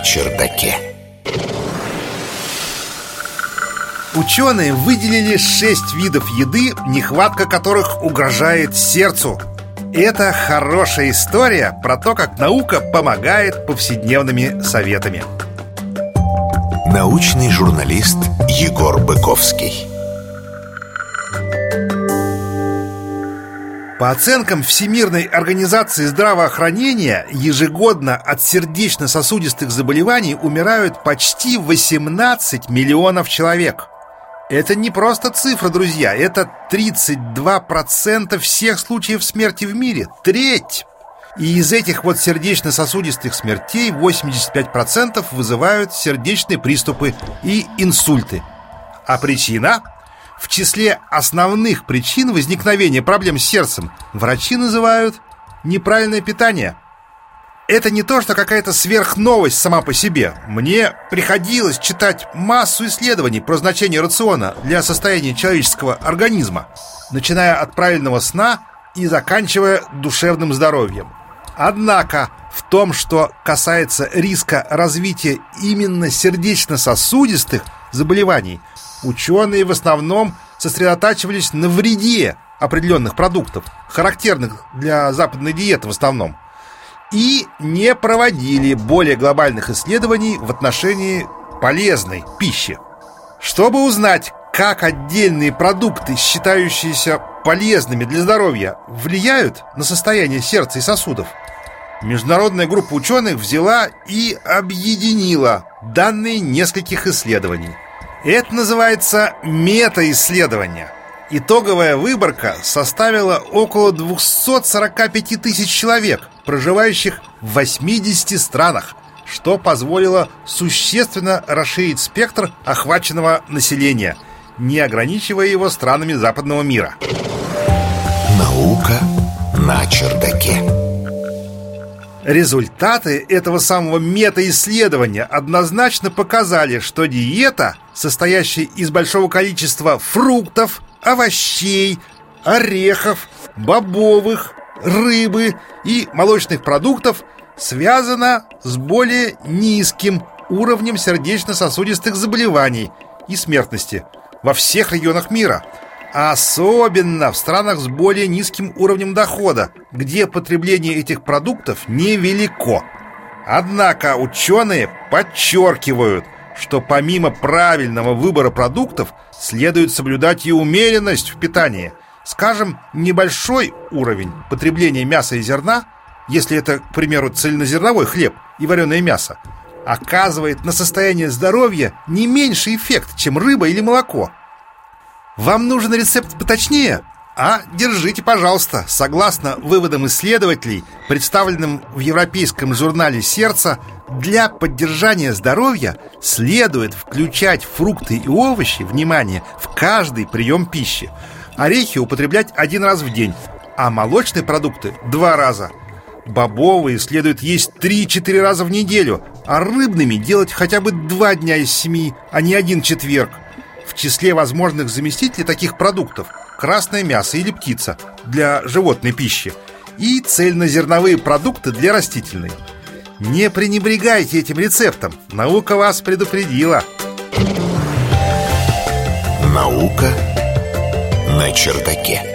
чердаке. Ученые выделили шесть видов еды, нехватка которых угрожает сердцу. Это хорошая история про то, как наука помогает повседневными советами. Научный журналист Егор Быковский. По оценкам Всемирной организации здравоохранения, ежегодно от сердечно-сосудистых заболеваний умирают почти 18 миллионов человек. Это не просто цифра, друзья, это 32% всех случаев смерти в мире. Треть! И из этих вот сердечно-сосудистых смертей 85% вызывают сердечные приступы и инсульты. А причина? В числе основных причин возникновения проблем с сердцем врачи называют неправильное питание. Это не то, что какая-то сверхновость сама по себе. Мне приходилось читать массу исследований про значение рациона для состояния человеческого организма, начиная от правильного сна и заканчивая душевным здоровьем. Однако в том, что касается риска развития именно сердечно-сосудистых заболеваний – Ученые в основном сосредотачивались на вреде определенных продуктов, характерных для западной диеты в основном, и не проводили более глобальных исследований в отношении полезной пищи. Чтобы узнать, как отдельные продукты, считающиеся полезными для здоровья, влияют на состояние сердца и сосудов, международная группа ученых взяла и объединила данные нескольких исследований. Это называется метаисследование. Итоговая выборка составила около 245 тысяч человек, проживающих в 80 странах, что позволило существенно расширить спектр охваченного населения, не ограничивая его странами западного мира. Наука на чердаке. Результаты этого самого метаисследования однозначно показали, что диета, состоящая из большого количества фруктов, овощей, орехов, бобовых, рыбы и молочных продуктов, связана с более низким уровнем сердечно-сосудистых заболеваний и смертности во всех регионах мира – Особенно в странах с более низким уровнем дохода, где потребление этих продуктов невелико. Однако ученые подчеркивают, что помимо правильного выбора продуктов следует соблюдать и умеренность в питании. Скажем, небольшой уровень потребления мяса и зерна, если это, к примеру, цельнозерновой хлеб и вареное мясо, оказывает на состояние здоровья не меньший эффект, чем рыба или молоко – вам нужен рецепт поточнее? А держите, пожалуйста. Согласно выводам исследователей, представленным в Европейском журнале «Сердце», для поддержания здоровья следует включать фрукты и овощи, внимание, в каждый прием пищи. Орехи употреблять один раз в день, а молочные продукты – два раза. Бобовые следует есть 3-4 раза в неделю, а рыбными делать хотя бы два дня из семи, а не один четверг. В числе возможных заместителей таких продуктов красное мясо или птица для животной пищи и цельнозерновые продукты для растительной. Не пренебрегайте этим рецептом, наука вас предупредила. Наука на чердаке.